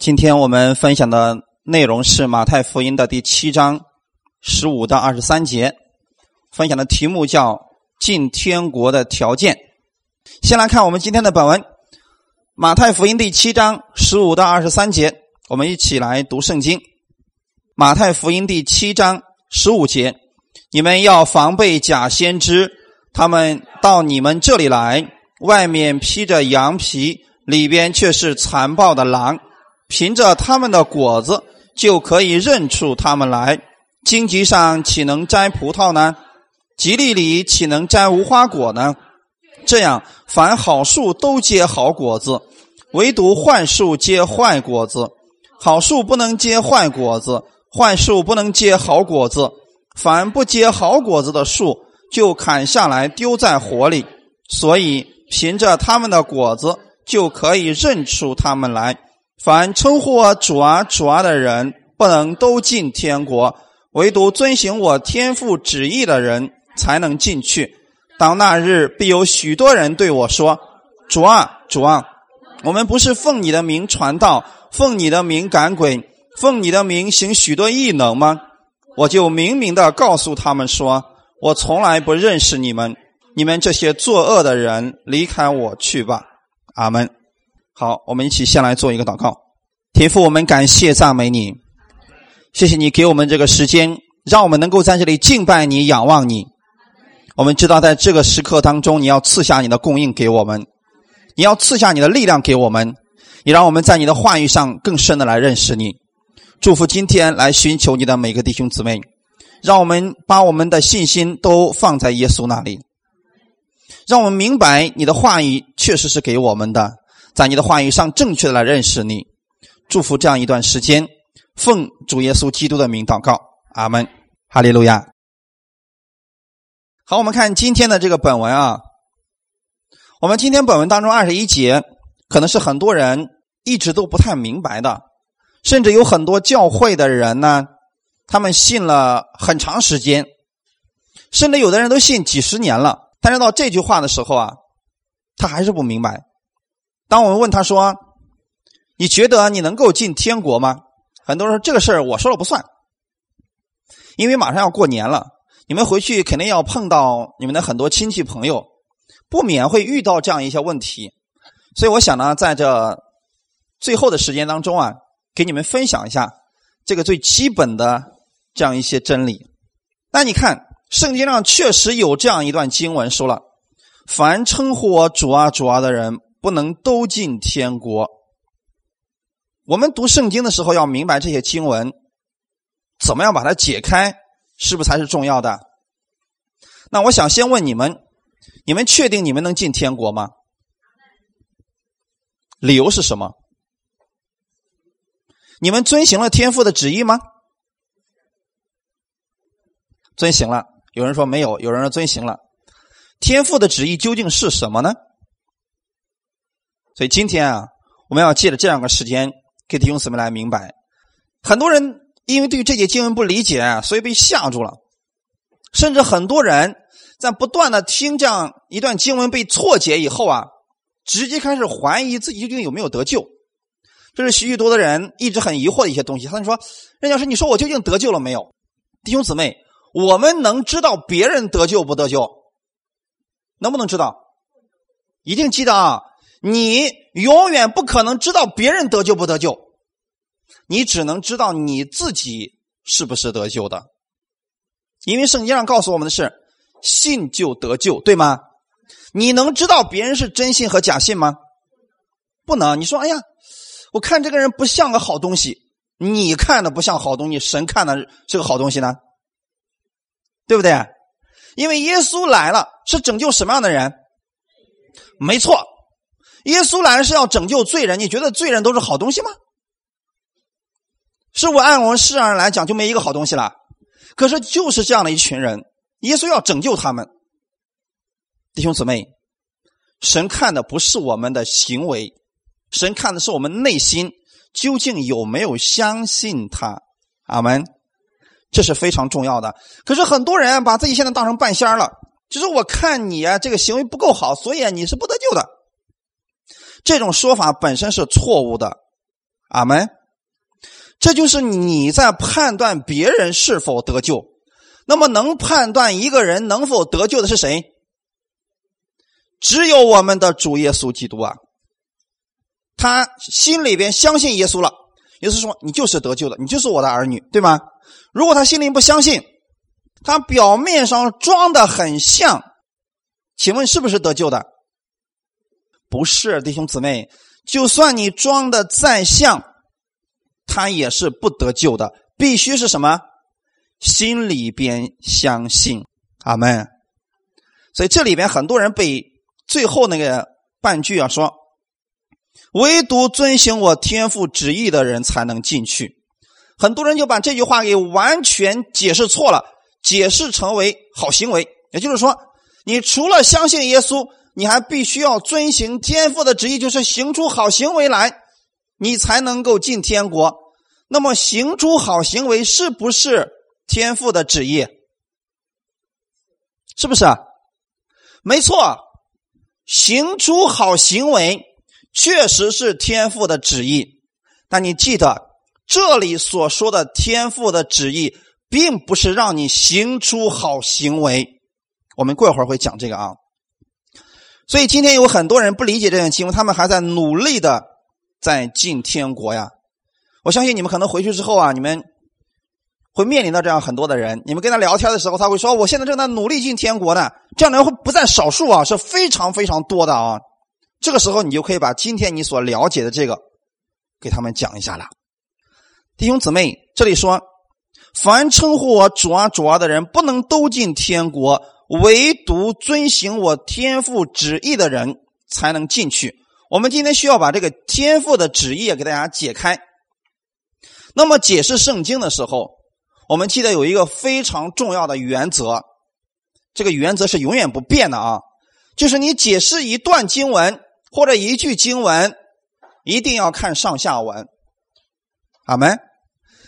今天我们分享的内容是马太福音的第七章十五到二十三节，分享的题目叫“进天国的条件”。先来看我们今天的本文，马太福音第七章十五到二十三节，我们一起来读圣经。马太福音第七章十五节：你们要防备假先知，他们到你们这里来，外面披着羊皮，里边却是残暴的狼。凭着他们的果子就可以认出他们来。荆棘上岂能摘葡萄呢？吉利里岂能摘无花果呢？这样，凡好树都结好果子，唯独坏树结坏果子。好树不能结坏果子，坏树不能结好果子。凡不结好果子的树，就砍下来丢在火里。所以，凭着他们的果子就可以认出他们来。凡称呼我主啊主啊的人，不能都进天国；唯独遵行我天父旨意的人，才能进去。当那日，必有许多人对我说：“主啊主啊，我们不是奉你的名传道，奉你的名赶鬼，奉你的名行许多异能吗？”我就明明的告诉他们说：“我从来不认识你们，你们这些作恶的人，离开我去吧。”阿门。好，我们一起先来做一个祷告。天父，我们感谢赞美你，谢谢你给我们这个时间，让我们能够在这里敬拜你、仰望你。我们知道，在这个时刻当中，你要赐下你的供应给我们，你要赐下你的力量给我们，也让我们在你的话语上更深的来认识你。祝福今天来寻求你的每个弟兄姊妹，让我们把我们的信心都放在耶稣那里，让我们明白你的话语确实是给我们的。在你的话语上正确的来认识你，祝福这样一段时间，奉主耶稣基督的名祷告，阿门，哈利路亚。好，我们看今天的这个本文啊，我们今天本文当中二十一节，可能是很多人一直都不太明白的，甚至有很多教会的人呢，他们信了很长时间，甚至有的人都信几十年了，但是到这句话的时候啊，他还是不明白。当我们问他说：“你觉得你能够进天国吗？”很多人说：“这个事儿我说了不算，因为马上要过年了，你们回去肯定要碰到你们的很多亲戚朋友，不免会遇到这样一些问题。所以我想呢，在这最后的时间当中啊，给你们分享一下这个最基本的这样一些真理。那你看，圣经上确实有这样一段经文说了：“凡称呼我主啊主啊的人。”不能都进天国。我们读圣经的时候要明白这些经文，怎么样把它解开，是不是才是重要的？那我想先问你们：你们确定你们能进天国吗？理由是什么？你们遵行了天父的旨意吗？遵行了。有人说没有，有人说遵行了。天父的旨意究竟是什么呢？所以今天啊，我们要借着这样个时间，给弟兄姊妹来明白。很多人因为对这节经文不理解，所以被吓住了。甚至很多人在不断的听这样一段经文被错解以后啊，直接开始怀疑自己究竟有没有得救。这是许许多的人一直很疑惑的一些东西。他就说：“任教师，你说我究竟得救了没有？”弟兄姊妹，我们能知道别人得救不得救？能不能知道？一定记得啊！你永远不可能知道别人得救不得救，你只能知道你自己是不是得救的。因为圣经上告诉我们的是信就得救，对吗？你能知道别人是真信和假信吗？不能。你说，哎呀，我看这个人不像个好东西，你看的不像好东西，神看的是个好东西呢，对不对？因为耶稣来了是拯救什么样的人？没错。耶稣来是要拯救罪人，你觉得罪人都是好东西吗？是我按我们世上人来讲就没一个好东西了。可是就是这样的一群人，耶稣要拯救他们。弟兄姊妹，神看的不是我们的行为，神看的是我们内心究竟有没有相信他。阿门，这是非常重要的。可是很多人把自己现在当成半仙了，就是我看你啊，这个行为不够好，所以你是不得救的。这种说法本身是错误的，阿门。这就是你在判断别人是否得救。那么，能判断一个人能否得救的是谁？只有我们的主耶稣基督啊！他心里边相信耶稣了，耶稣说：“你就是得救的，你就是我的儿女，对吗？”如果他心里不相信，他表面上装的很像，请问是不是得救的？不是，弟兄姊妹，就算你装的再像。他也是不得救的，必须是什么？心里边相信，阿门。所以这里边很多人被最后那个半句啊说，唯独遵行我天父旨意的人才能进去。很多人就把这句话给完全解释错了，解释成为好行为，也就是说，你除了相信耶稣，你还必须要遵行天父的旨意，就是行出好行为来。你才能够进天国。那么行出好行为是不是天父的旨意？是不是啊？没错，行出好行为确实是天父的旨意。但你记得，这里所说的天父的旨意，并不是让你行出好行为。我们过一会儿会讲这个啊。所以今天有很多人不理解这段经文，他们还在努力的。在进天国呀！我相信你们可能回去之后啊，你们会面临到这样很多的人。你们跟他聊天的时候，他会说：“我现在正在努力进天国呢。”这样的人会不在少数啊，是非常非常多的啊。这个时候，你就可以把今天你所了解的这个给他们讲一下了。弟兄姊妹，这里说：“凡称呼我主啊主啊的人，不能都进天国，唯独遵行我天父旨意的人才能进去。”我们今天需要把这个天赋的旨意给大家解开。那么解释圣经的时候，我们记得有一个非常重要的原则，这个原则是永远不变的啊，就是你解释一段经文或者一句经文，一定要看上下文。阿门。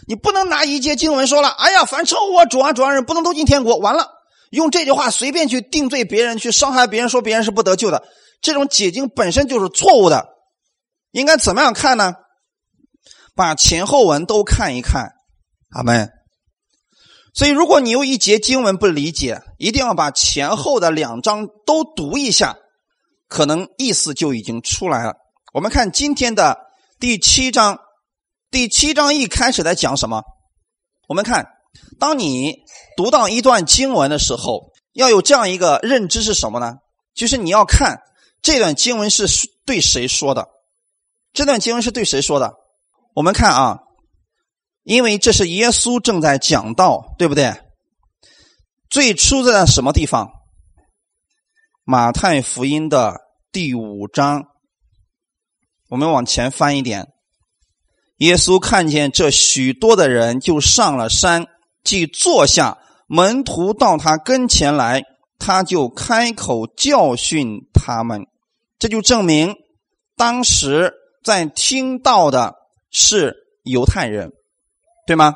你不能拿一节经文说了，哎呀，凡称我主啊主啊人不能都进天国，完了，用这句话随便去定罪别人，去伤害别人，说别人是不得救的。这种解经本身就是错误的，应该怎么样看呢？把前后文都看一看，阿门。所以，如果你有一节经文不理解，一定要把前后的两章都读一下，可能意思就已经出来了。我们看今天的第七章，第七章一开始在讲什么？我们看，当你读到一段经文的时候，要有这样一个认知是什么呢？就是你要看。这段经文是对谁说的？这段经文是对谁说的？我们看啊，因为这是耶稣正在讲道，对不对？最初在什么地方？马太福音的第五章。我们往前翻一点。耶稣看见这许多的人，就上了山，即坐下，门徒到他跟前来，他就开口教训他们。这就证明，当时在听到的是犹太人，对吗？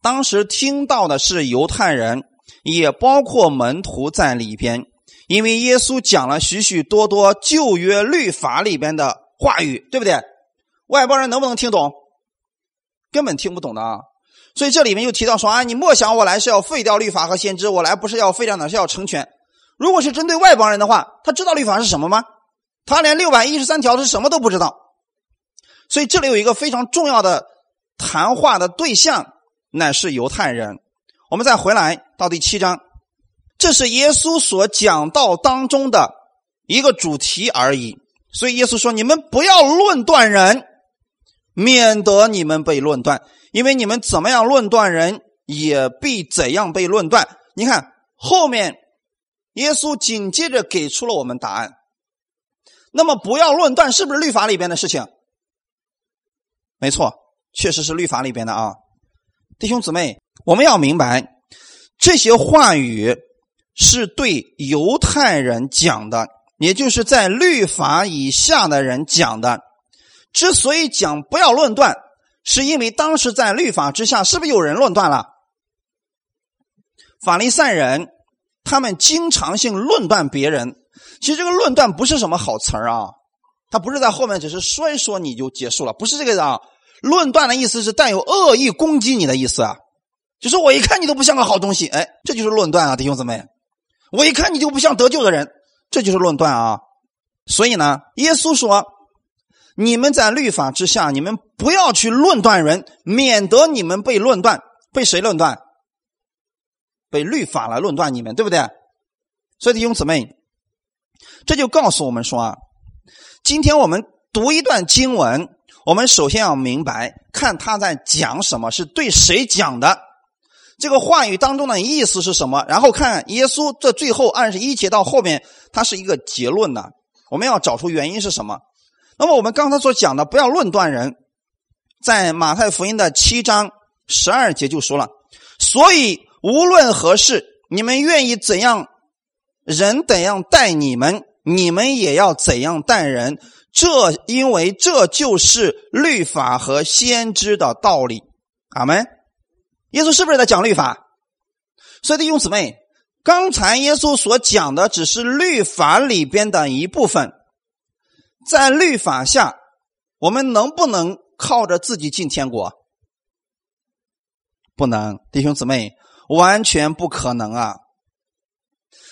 当时听到的是犹太人，也包括门徒在里边，因为耶稣讲了许许多多旧约律法里边的话语，对不对？外邦人能不能听懂？根本听不懂的啊！所以这里面又提到说啊，你莫想我来是要废掉律法和先知，我来不是要废掉，哪是要成全。如果是针对外邦人的话，他知道律法是什么吗？他连六百一十三条是什么都不知道。所以这里有一个非常重要的谈话的对象，乃是犹太人。我们再回来到第七章，这是耶稣所讲道当中的一个主题而已。所以耶稣说：“你们不要论断人，免得你们被论断，因为你们怎么样论断人，也必怎样被论断。”你看后面。耶稣紧接着给出了我们答案。那么，不要论断是不是律法里边的事情？没错，确实是律法里边的啊，弟兄姊妹，我们要明白这些话语是对犹太人讲的，也就是在律法以下的人讲的。之所以讲不要论断，是因为当时在律法之下，是不是有人论断了？法利赛人。他们经常性论断别人，其实这个论断不是什么好词啊，他不是在后面只是说一说你就结束了，不是这个啊。论断的意思是带有恶意攻击你的意思啊，就是我一看你都不像个好东西，哎，这就是论断啊，弟兄姊妹，我一看你就不像得救的人，这就是论断啊。所以呢，耶稣说：“你们在律法之下，你们不要去论断人，免得你们被论断。被谁论断？被律法来论断你们，对不对？所以弟兄姊妹，这就告诉我们说啊，今天我们读一段经文。”我们首先要明白，看他在讲什么，是对谁讲的，这个话语当中的意思是什么。然后看耶稣这最后二十一节到后面，它是一个结论呢。我们要找出原因是什么。那么我们刚才所讲的，不要论断人，在马太福音的七章十二节就说了。所以无论何事，你们愿意怎样，人怎样待你们，你们也要怎样待人。这因为这就是律法和先知的道理，阿门。耶稣是不是在讲律法？所以弟兄姊妹，刚才耶稣所讲的只是律法里边的一部分，在律法下，我们能不能靠着自己进天国？不能，弟兄姊妹，完全不可能啊。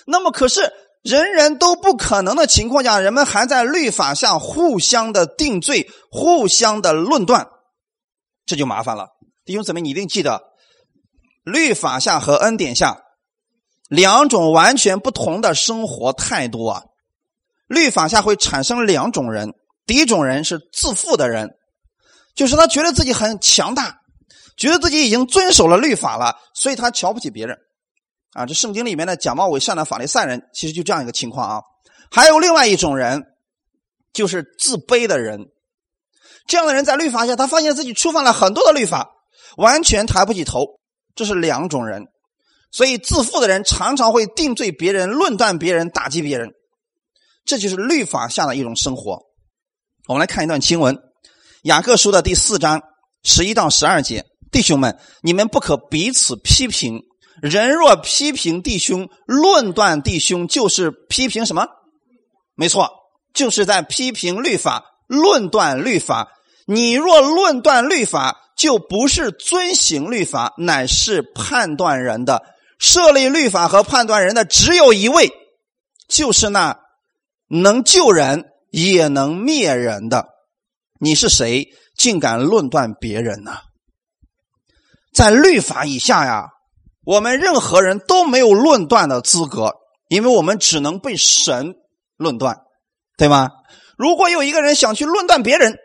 那么可是。人人都不可能的情况下，人们还在律法下互相的定罪、互相的论断，这就麻烦了。弟兄姊妹，你一定记得，律法下和恩典下两种完全不同的生活态度啊。律法下会产生两种人，第一种人是自负的人，就是他觉得自己很强大，觉得自己已经遵守了律法了，所以他瞧不起别人。啊，这圣经里面的假冒伪善的法利赛人，其实就这样一个情况啊。还有另外一种人，就是自卑的人。这样的人在律法下，他发现自己触犯了很多的律法，完全抬不起头。这是两种人。所以自负的人常常会定罪别人、论断别人、打击别人，这就是律法下的一种生活。我们来看一段经文，《雅各书》的第四章十一到十二节：弟兄们，你们不可彼此批评。人若批评弟兄、论断弟兄，就是批评什么？没错，就是在批评律法、论断律法。你若论断律法，就不是遵行律法，乃是判断人的。设立律法和判断人的只有一位，就是那能救人也能灭人的。你是谁，竟敢论断别人呢？在律法以下呀。我们任何人都没有论断的资格，因为我们只能被神论断，对吗？如果有一个人想去论断别人，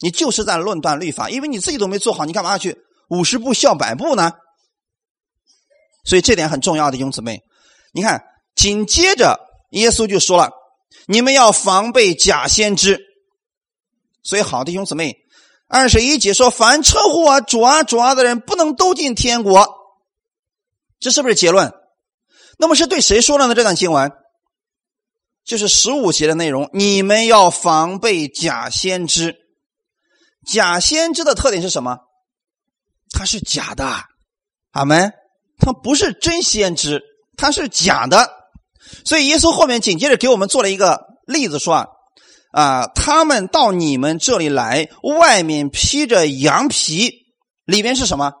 你就是在论断律法，因为你自己都没做好，你干嘛去五十步笑百步呢？所以这点很重要的，弟兄姊妹，你看，紧接着耶稣就说了：“你们要防备假先知。”所以，好弟兄姊妹，二十一节说：“凡称呼我主啊主啊的人，不能都进天国。”这是不是结论？那么是对谁说的呢？这段经文就是十五节的内容。你们要防备假先知。假先知的特点是什么？他是假的，阿门。他不是真先知，他是假的。所以耶稣后面紧接着给我们做了一个例子，说啊，啊，他们到你们这里来，外面披着羊皮，里面是什么？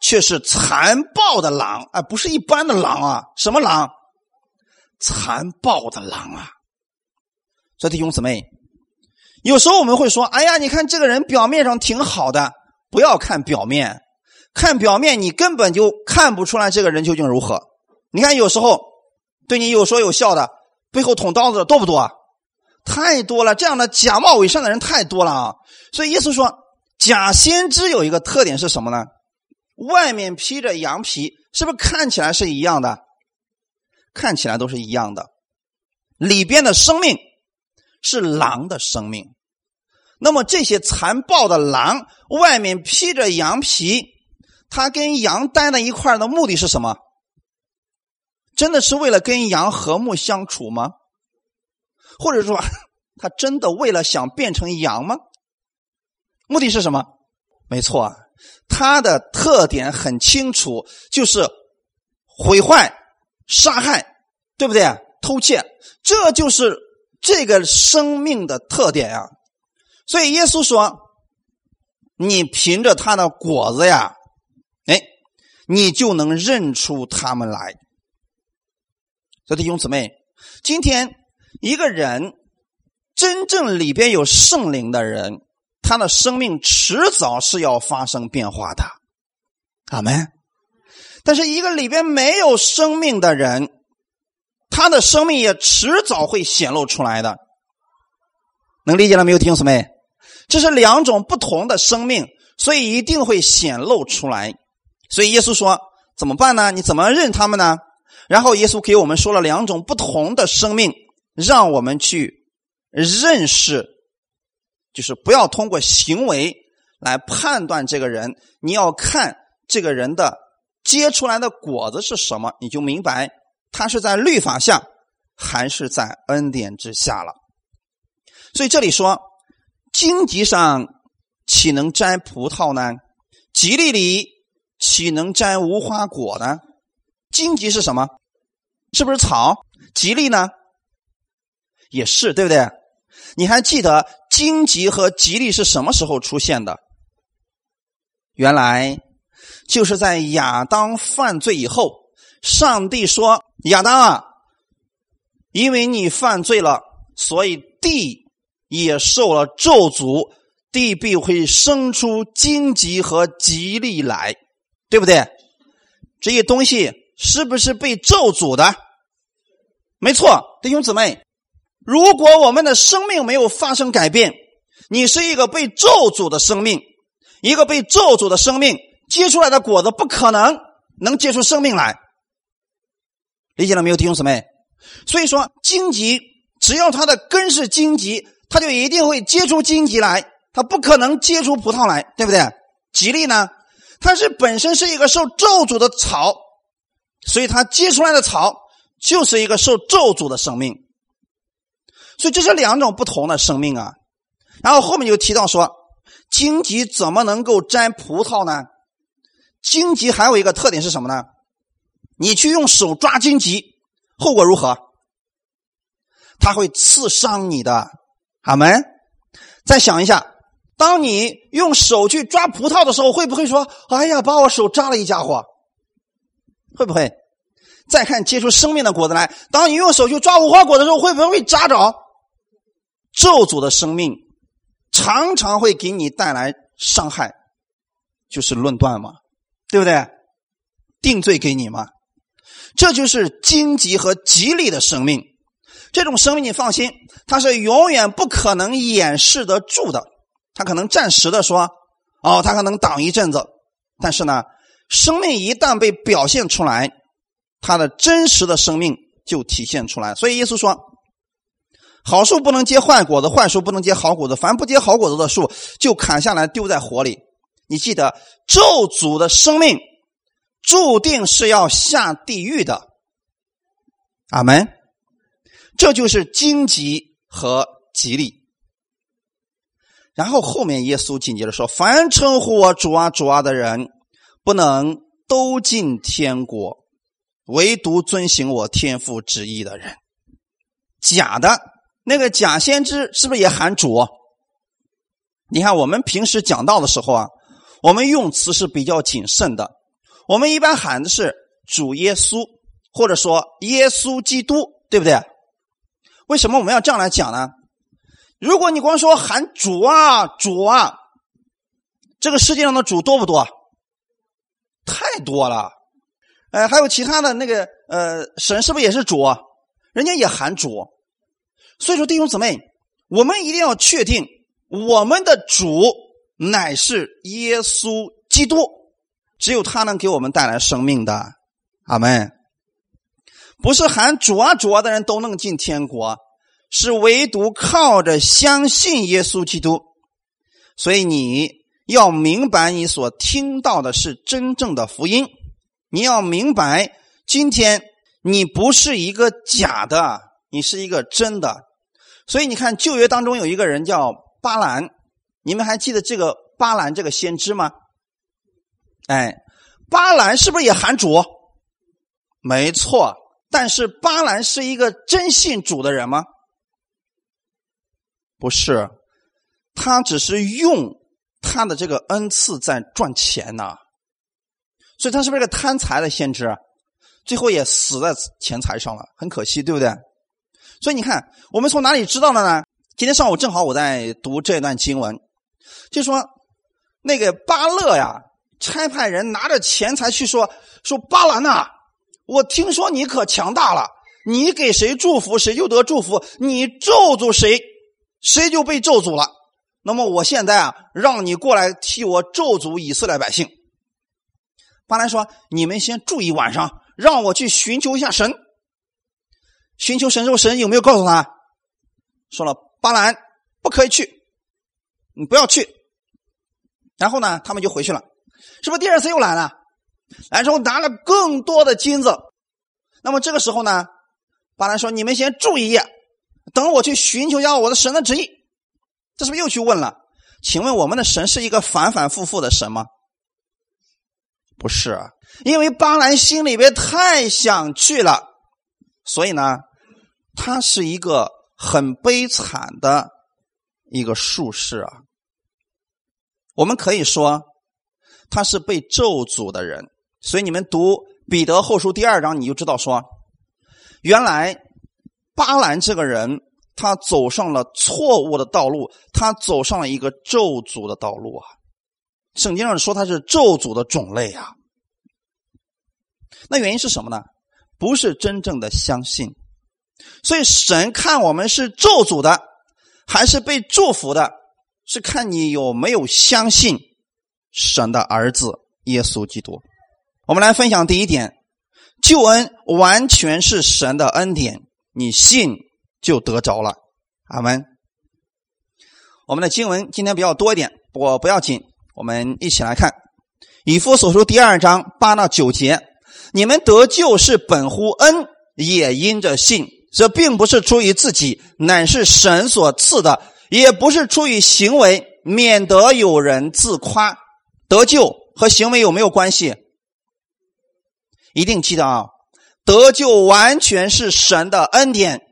却是残暴的狼啊，不是一般的狼啊！什么狼？残暴的狼啊！所以弟兄姊妹，有时候我们会说：“哎呀，你看这个人表面上挺好的，不要看表面，看表面你根本就看不出来这个人究竟如何。”你看，有时候对你有说有笑的，背后捅刀子的多不多？啊？太多了！这样的假冒伪善的人太多了啊！所以耶稣说，假先知有一个特点是什么呢？外面披着羊皮，是不是看起来是一样的？看起来都是一样的，里边的生命是狼的生命。那么这些残暴的狼，外面披着羊皮，它跟羊待在一块的目的是什么？真的是为了跟羊和睦相处吗？或者说，他真的为了想变成羊吗？目的是什么？没错啊。它的特点很清楚，就是毁坏、杀害，对不对？偷窃，这就是这个生命的特点呀。所以耶稣说：“你凭着他的果子呀，哎，你就能认出他们来。”所以弟兄姊妹，今天一个人真正里边有圣灵的人，他的生命迟早是要发生变化的。阿门。但是一个里边没有生命的人，他的生命也迟早会显露出来的。能理解了没有，弟兄姊妹？这是两种不同的生命，所以一定会显露出来。所以耶稣说：“怎么办呢？你怎么认他们呢？”然后耶稣给我们说了两种不同的生命，让我们去认识，就是不要通过行为来判断这个人，你要看这个人的。结出来的果子是什么？你就明白他是在律法下还是在恩典之下了。所以这里说，荆棘上岂能摘葡萄呢？吉利里岂能摘无花果呢？荆棘是什么？是不是草？吉利呢？也是，对不对？你还记得荆棘和吉利是什么时候出现的？原来。就是在亚当犯罪以后，上帝说：“亚当啊，因为你犯罪了，所以地也受了咒诅，地必会生出荆棘和吉利来，对不对？这些东西是不是被咒诅的？没错，弟兄姊妹，如果我们的生命没有发生改变，你是一个被咒诅的生命，一个被咒诅的生命。”结出来的果子不可能能结出生命来，理解了没有，弟兄姊妹？所以说，荆棘只要它的根是荆棘，它就一定会结出荆棘来，它不可能结出葡萄来，对不对？吉利呢，它是本身是一个受咒诅的草，所以它结出来的草就是一个受咒诅的生命，所以这是两种不同的生命啊。然后后面就提到说，荆棘怎么能够摘葡萄呢？荆棘还有一个特点是什么呢？你去用手抓荆棘，后果如何？它会刺伤你的。阿门。再想一下，当你用手去抓葡萄的时候，会不会说：“哎呀，把我手扎了一家伙？”会不会？再看结出生命的果子来，当你用手去抓无花果的时候，会不会扎着？咒诅的生命常常会给你带来伤害，就是论断嘛。对不对？定罪给你嘛？这就是荆棘和吉利的生命。这种生命，你放心，它是永远不可能掩饰得住的。它可能暂时的说，哦，它可能挡一阵子，但是呢，生命一旦被表现出来，它的真实的生命就体现出来。所以耶稣说：“好树不能结坏果子，坏树不能结好果子。凡不结好果子的树，就砍下来丢在火里。”你记得咒诅的生命注定是要下地狱的，阿门。这就是荆棘和吉利。然后后面耶稣紧接着说：“凡称呼我主啊主啊的人，不能都进天国，唯独遵行我天父旨意的人。”假的那个假先知是不是也喊主？你看我们平时讲道的时候啊。我们用词是比较谨慎的，我们一般喊的是主耶稣，或者说耶稣基督，对不对？为什么我们要这样来讲呢？如果你光说喊主啊主啊，这个世界上的主多不多？太多了，哎，还有其他的那个呃神是不是也是主？人家也喊主，所以说弟兄姊妹，我们一定要确定我们的主。乃是耶稣基督，只有他能给我们带来生命的，阿门。不是喊主啊主啊的人都能进天国，是唯独靠着相信耶稣基督。所以你要明白，你所听到的是真正的福音。你要明白，今天你不是一个假的，你是一个真的。所以你看，旧约当中有一个人叫巴兰。你们还记得这个巴兰这个先知吗？哎，巴兰是不是也喊主？没错，但是巴兰是一个真信主的人吗？不是，他只是用他的这个恩赐在赚钱呐。所以他是不是个贪财的先知？最后也死在钱财上了，很可惜，对不对？所以你看，我们从哪里知道的呢？今天上午正好我在读这段经文，就说那个巴勒呀，差派人拿着钱财去说说巴兰呐，我听说你可强大了，你给谁祝福谁就得祝福，你咒诅谁，谁就被咒诅了。那么我现在啊，让你过来替我咒诅以色列百姓。巴兰说：“你们先住一晚上，让我去寻求一下神。寻求神之后，神有没有告诉他？说了，巴兰不可以去，你不要去。然后呢，他们就回去了。是不是第二次又来了？来之后拿了更多的金子。那么这个时候呢，巴兰说：你们先住一夜，等我去寻求一下我的神的旨意。这是不是又去问了？请问我们的神是一个反反复复的神吗？”不是，因为巴兰心里边太想去了，所以呢，他是一个很悲惨的一个术士啊。我们可以说，他是被咒诅的人。所以你们读彼得后书第二章，你就知道说，原来巴兰这个人，他走上了错误的道路，他走上了一个咒诅的道路啊。圣经上说他是咒诅的种类啊，那原因是什么呢？不是真正的相信，所以神看我们是咒诅的，还是被祝福的，是看你有没有相信神的儿子耶稣基督。我们来分享第一点：救恩完全是神的恩典，你信就得着了。阿门。我们的经文今天比较多一点，不过不要紧。我们一起来看《以弗所书》第二章八到九节：你们得救是本乎恩，也因着信。这并不是出于自己，乃是神所赐的；也不是出于行为，免得有人自夸。得救和行为有没有关系？一定记得啊！得救完全是神的恩典，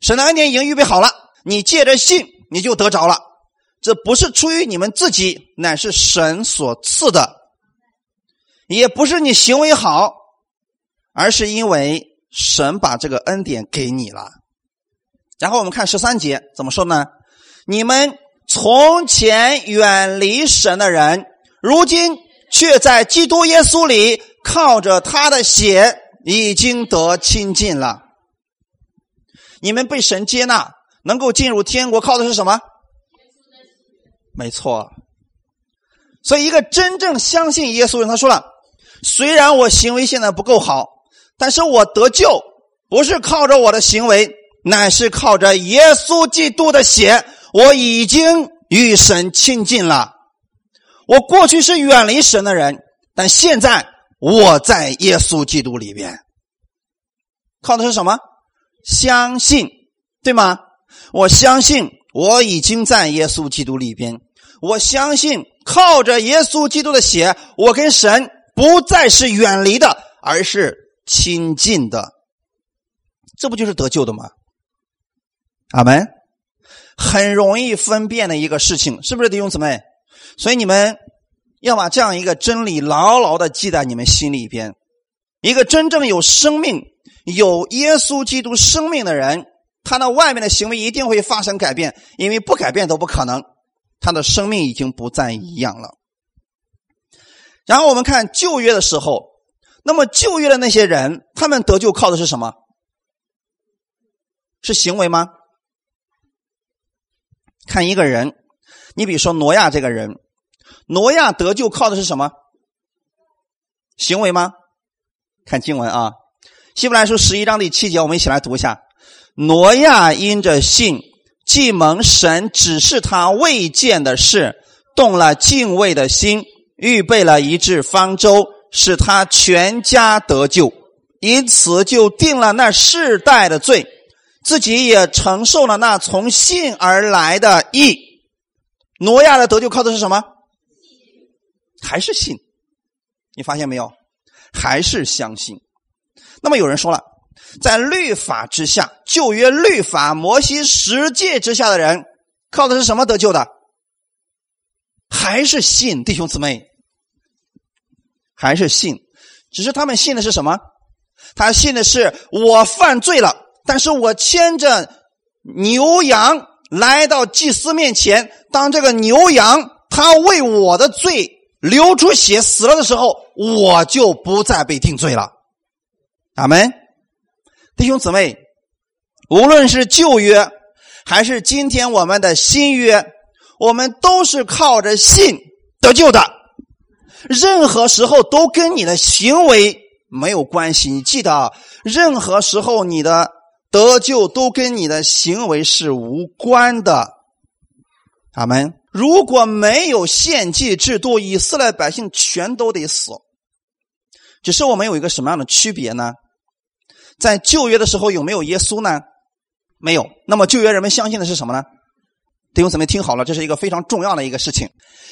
神的恩典已经预备好了，你借着信，你就得着了。这不是出于你们自己，乃是神所赐的；也不是你行为好，而是因为神把这个恩典给你了。然后我们看十三节怎么说呢？你们从前远离神的人，如今却在基督耶稣里靠着他的血已经得亲近了。你们被神接纳，能够进入天国，靠的是什么？没错，所以一个真正相信耶稣人，他说了：“虽然我行为现在不够好，但是我得救不是靠着我的行为，乃是靠着耶稣基督的血。我已经与神亲近了。我过去是远离神的人，但现在我在耶稣基督里边，靠的是什么？相信，对吗？我相信。”我已经在耶稣基督里边，我相信靠着耶稣基督的血，我跟神不再是远离的，而是亲近的。这不就是得救的吗？阿门。很容易分辨的一个事情，是不是弟兄姊妹？所以你们要把这样一个真理牢牢的记在你们心里边。一个真正有生命、有耶稣基督生命的人。他那外面的行为一定会发生改变，因为不改变都不可能。他的生命已经不再一样了。然后我们看旧约的时候，那么旧约的那些人，他们得救靠的是什么？是行为吗？看一个人，你比如说挪亚这个人，挪亚得救靠的是什么？行为吗？看经文啊，《希伯来书》十一章第七节，我们一起来读一下。挪亚因着信，既蒙神指示他未见的事，动了敬畏的心，预备了一只方舟，使他全家得救，因此就定了那世代的罪，自己也承受了那从信而来的义。挪亚的得救靠的是什么？还是信？你发现没有？还是相信？那么有人说了。在律法之下，旧约律法、摩西十诫之下的人，靠的是什么得救的？还是信，弟兄姊妹，还是信。只是他们信的是什么？他信的是我犯罪了，但是我牵着牛羊来到祭司面前，当这个牛羊他为我的罪流出血死了的时候，我就不再被定罪了。阿门，弟兄姊妹，无论是旧约还是今天我们的新约，我们都是靠着信得救的。任何时候都跟你的行为没有关系。你记得，任何时候你的得救都跟你的行为是无关的。阿门。如果没有献祭制度，以色列百姓全都得死。只是我们有一个什么样的区别呢？在旧约的时候有没有耶稣呢？没有。那么旧约人们相信的是什么呢？弟兄姊妹听好了，这是一个非常重要的一个事情。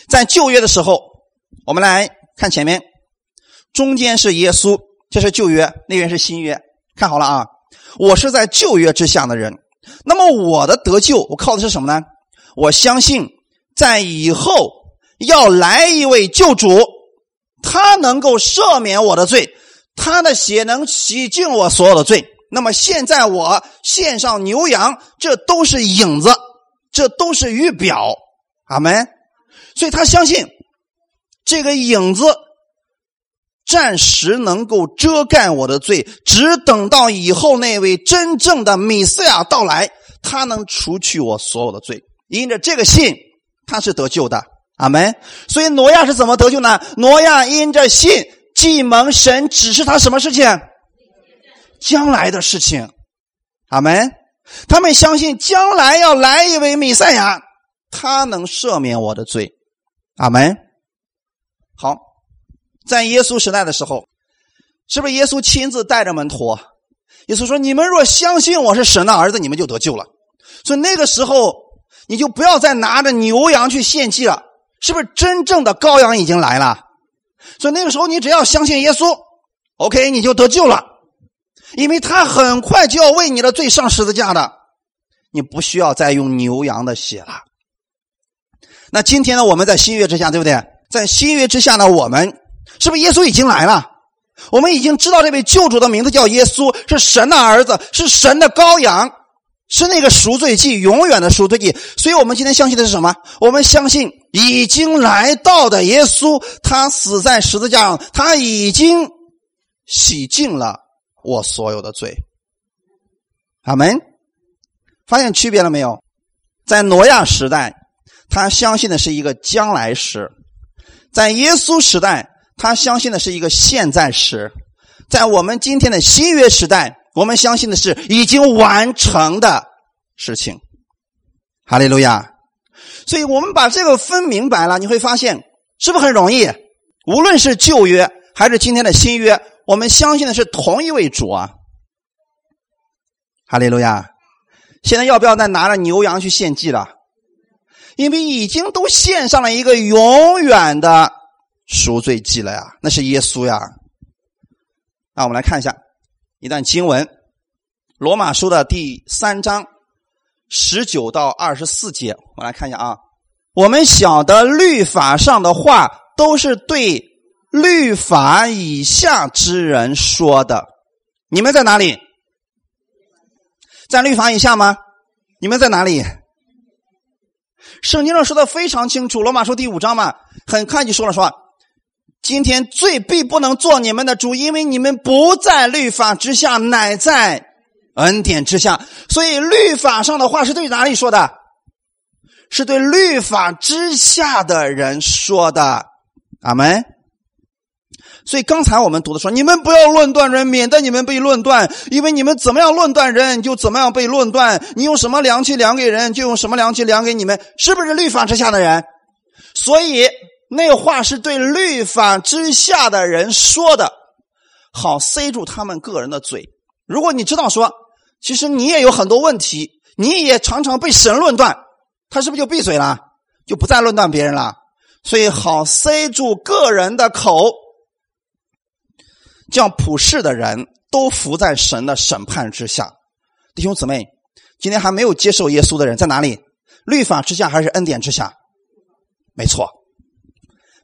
在旧约的时候。我们来看前面，中间是耶稣，这是旧约，那边是新约。看好了啊，我是在旧约之下的人。那么我的得救，我靠的是什么呢？我相信在以后要来一位救主，他能够赦免我的罪，他的血能洗净我所有的罪。那么现在我献上牛羊，这都是影子，这都是预表。阿门。所以他相信。这个影子暂时能够遮盖我的罪，只等到以后那位真正的米斯亚到来，他能除去我所有的罪。因着这个信，他是得救的。阿门。所以挪亚是怎么得救呢？挪亚因着信，既蒙神指示他什么事情？将来的事情。阿门。他们相信将来要来一位米赛亚，他能赦免我的罪。阿门。好，在耶稣时代的时候，是不是耶稣亲自带着门徒？耶稣说：“你们若相信我是神的儿子，你们就得救了。”所以那个时候，你就不要再拿着牛羊去献祭了。是不是真正的羔羊已经来了？所以那个时候，你只要相信耶稣，OK，你就得救了，因为他很快就要为你的罪上十字架的，你不需要再用牛羊的血了。那今天呢，我们在新约之下，对不对？在新约之下呢，我们是不是耶稣已经来了？我们已经知道这位救主的名字叫耶稣，是神的儿子，是神的羔羊，是那个赎罪祭，永远的赎罪祭。所以我们今天相信的是什么？我们相信已经来到的耶稣，他死在十字架上，他已经洗净了我所有的罪。阿门。发现区别了没有？在挪亚时代，他相信的是一个将来时。在耶稣时代，他相信的是一个现在时；在我们今天的新约时代，我们相信的是已经完成的事情。哈利路亚！所以我们把这个分明白了，你会发现是不是很容易？无论是旧约还是今天的新约，我们相信的是同一位主啊！哈利路亚！现在要不要再拿着牛羊去献祭了？因为已经都献上了一个永远的赎罪祭了呀，那是耶稣呀。那我们来看一下一段经文，《罗马书》的第三章十九到二十四节，我们来看一下啊。我们晓得律法上的话都是对律法以下之人说的。你们在哪里？在律法以下吗？你们在哪里？圣经上说的非常清楚，《罗马书》第五章嘛，很快就说了说，今天罪必不能做你们的主，因为你们不在律法之下，乃在恩典之下。所以律法上的话是对哪里说的？是对律法之下的人说的。阿门。所以刚才我们读的说，你们不要论断人，免得你们被论断。因为你们怎么样论断人，就怎么样被论断。你用什么量器量给人，就用什么量器量给你们，是不是律法之下的人？所以那话是对律法之下的人说的，好塞住他们个人的嘴。如果你知道说，其实你也有很多问题，你也常常被神论断，他是不是就闭嘴了，就不再论断别人了？所以好塞住个人的口。叫普世的人都服在神的审判之下，弟兄姊妹，今天还没有接受耶稣的人在哪里？律法之下还是恩典之下？没错，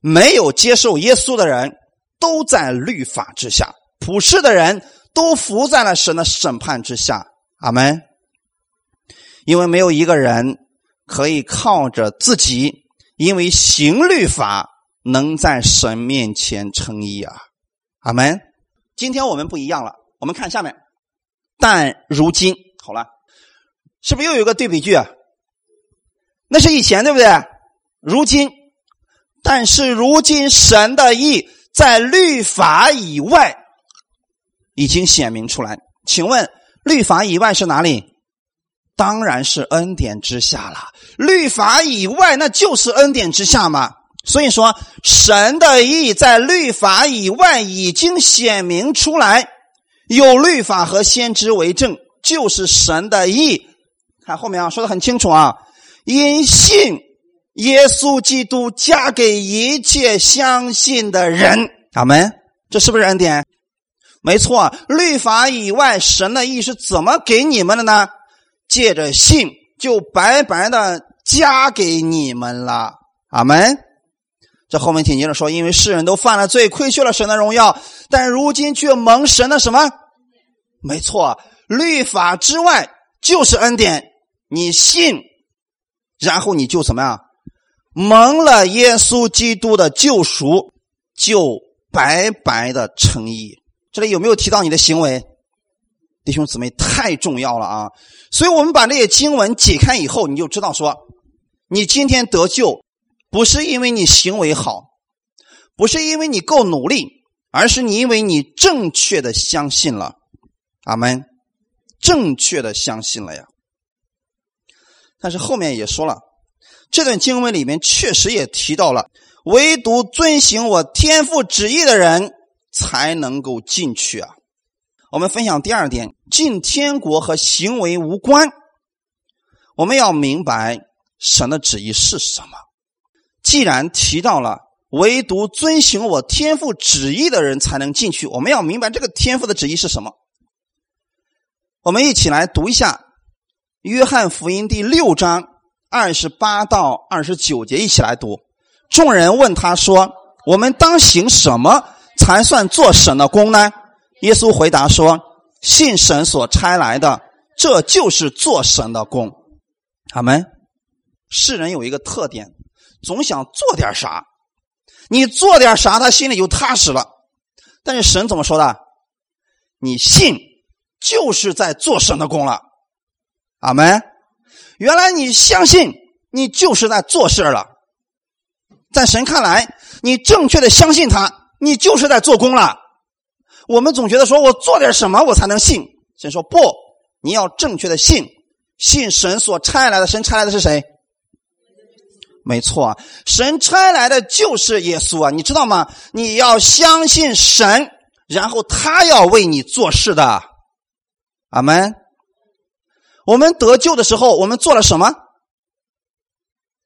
没有接受耶稣的人都在律法之下，普世的人都服在了神的审判之下。阿门。因为没有一个人可以靠着自己，因为行律法能在神面前称义啊。阿门。今天我们不一样了，我们看下面。但如今好了，是不是又有一个对比句啊？那是以前，对不对？如今，但是如今神的意在律法以外已经显明出来。请问，律法以外是哪里？当然是恩典之下了。律法以外，那就是恩典之下嘛。所以说，神的意在律法以外已经显明出来。有律法和先知为证，就是神的意。看后面啊，说的很清楚啊。因信耶稣基督，加给一切相信的人。阿门。这是不是恩典？没错。律法以外，神的意是怎么给你们的呢？借着信，就白白的加给你们了。阿门。这后面紧接着说，因为世人都犯了罪，亏缺了神的荣耀，但如今却蒙神的什么？没错，律法之外就是恩典。你信，然后你就怎么样？蒙了耶稣基督的救赎，就白白的称义。这里有没有提到你的行为？弟兄姊妹，太重要了啊！所以我们把这些经文解开以后，你就知道说，你今天得救。不是因为你行为好，不是因为你够努力，而是你因为你正确的相信了，阿门，正确的相信了呀。但是后面也说了，这段经文里面确实也提到了，唯独遵行我天父旨意的人才能够进去啊。我们分享第二点，进天国和行为无关，我们要明白神的旨意是什么。既然提到了唯独遵行我天父旨意的人才能进去，我们要明白这个天父的旨意是什么。我们一起来读一下《约翰福音》第六章二十八到二十九节，一起来读。众人问他说：“我们当行什么才算做神的功呢？”耶稣回答说：“信神所差来的，这就是做神的功。”阿门。世人有一个特点。总想做点啥，你做点啥，他心里就踏实了。但是神怎么说的？你信，就是在做神的功了。阿门。原来你相信，你就是在做事了。在神看来，你正确的相信他，你就是在做工了。我们总觉得说我做点什么我才能信，神说不，你要正确的信，信神所差来的。神差来的是谁？没错，神差来的就是耶稣啊！你知道吗？你要相信神，然后他要为你做事的。阿门。我们得救的时候，我们做了什么？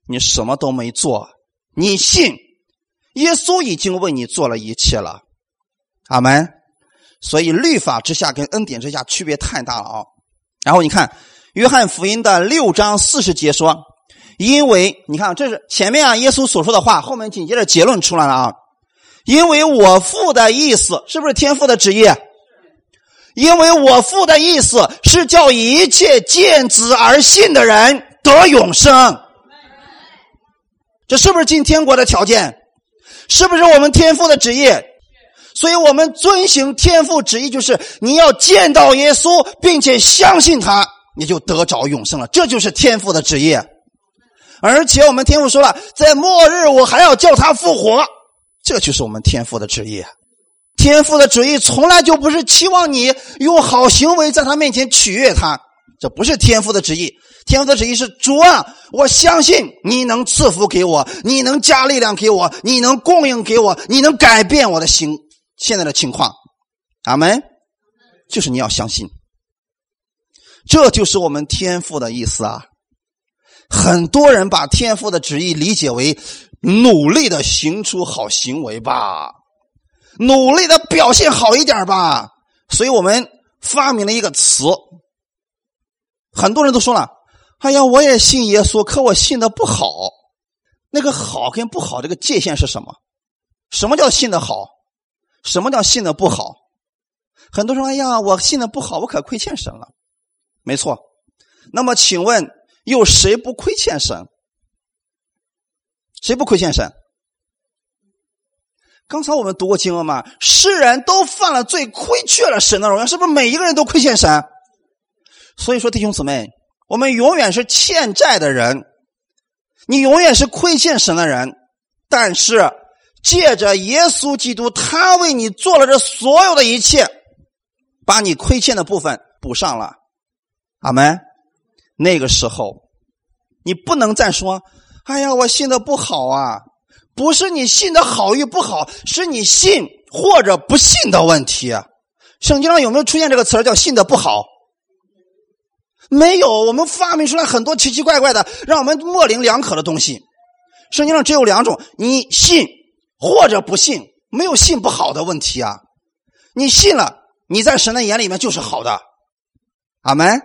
你什么都没做，你信耶稣已经为你做了一切了。阿门。所以律法之下跟恩典之下区别太大了啊！然后你看约翰福音的六章四十节说。因为你看，这是前面啊，耶稣所说的话，后面紧接着结论出来了啊。因为我父的意思，是不是天父的旨意？因为我父的意思是叫一切见子而信的人得永生。这是不是进天国的条件？是不是我们天父的旨意？所以我们遵行天父旨意，就是你要见到耶稣，并且相信他，你就得着永生了。这就是天父的旨意。而且我们天父说了，在末日我还要叫他复活，这就是我们天父的旨意。天父的旨意从来就不是期望你用好行为在他面前取悦他，这不是天父的旨意。天父的旨意是主啊，我相信你能赐福给我，你能加力量给我，你能供应给我，你能改变我的心现在的情况。阿门。就是你要相信，这就是我们天赋的意思啊。很多人把天赋的旨意理解为努力的行出好行为吧，努力的表现好一点吧。所以我们发明了一个词，很多人都说了，哎呀，我也信耶稣，可我信的不好。那个好跟不好这个界限是什么？什么叫信的好？什么叫信的不好？很多人说：“哎呀，我信的不好，我可亏欠神了。”没错。那么，请问有谁不亏欠神？谁不亏欠神？刚才我们读过经文嘛？世人都犯了罪，亏缺了神的荣耀，是不是每一个人都亏欠神？所以说，弟兄姊妹，我们永远是欠债的人，你永远是亏欠神的人。但是借着耶稣基督，他为你做了这所有的一切，把你亏欠的部分补上了。阿门。那个时候，你不能再说：“哎呀，我信的不好啊。”不是你信的好与不好，是你信或者不信的问题。圣经上有没有出现这个词叫“信的不好”？没有，我们发明出来很多奇奇怪怪的，让我们模棱两可的东西。圣经上只有两种：你信或者不信，没有信不好的问题啊。你信了，你在神的眼里面就是好的。阿门。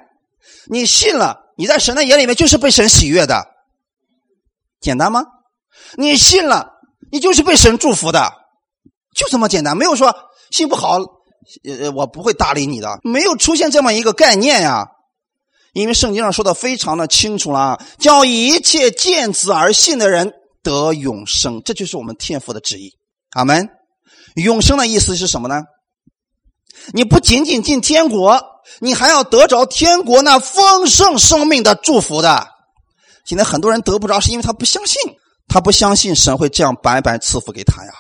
你信了，你在神的眼里面就是被神喜悦的。简单吗？你信了，你就是被神祝福的，就这么简单。没有说信不好，呃，我不会搭理你的，没有出现这么一个概念呀。因为圣经上说的非常的清楚了，叫一切见子而信的人得永生，这就是我们天父的旨意。阿门。永生的意思是什么呢？你不仅仅进天国，你还要得着天国那丰盛生命的祝福的。现在很多人得不着，是因为他不相信。他不相信神会这样白白赐福给他呀，